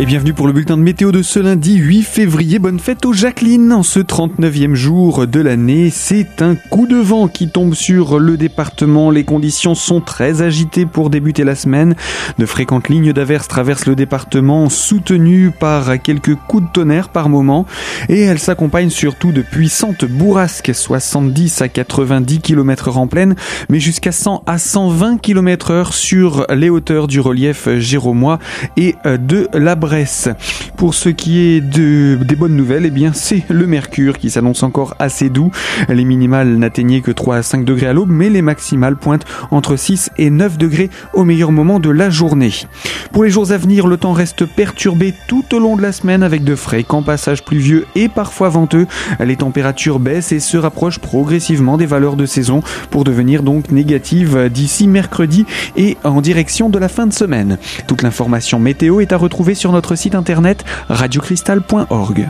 Et bienvenue pour le bulletin de météo de ce lundi 8 février. Bonne fête aux Jacqueline. En ce 39e jour de l'année, c'est un coup de vent qui tombe sur le département. Les conditions sont très agitées pour débuter la semaine. De fréquentes lignes d'averse traversent le département, soutenues par quelques coups de tonnerre par moment. Et elles s'accompagnent surtout de puissantes bourrasques, 70 à 90 km h en pleine, mais jusqu'à 100 à 120 km heure sur les hauteurs du relief géromois et de la Pour ce qui est de, des bonnes nouvelles, eh bien, c'est le mercure qui s'annonce encore assez doux. Les minimales n'atteignaient que 3 à 5 degrés à l'aube, mais les maximales pointent entre 6 et 9 degrés au meilleur moment de la journée. Pour les jours à venir, le temps reste perturbé tout au long de la semaine avec de fréquents passages pluvieux et parfois venteux. Les températures baissent et se rapprochent progressivement des valeurs de saison pour devenir donc négatives d'ici mercredi et en direction de la fin de semaine. Toute l'information météo est à retrouver sur notre site internet radiocristal.org.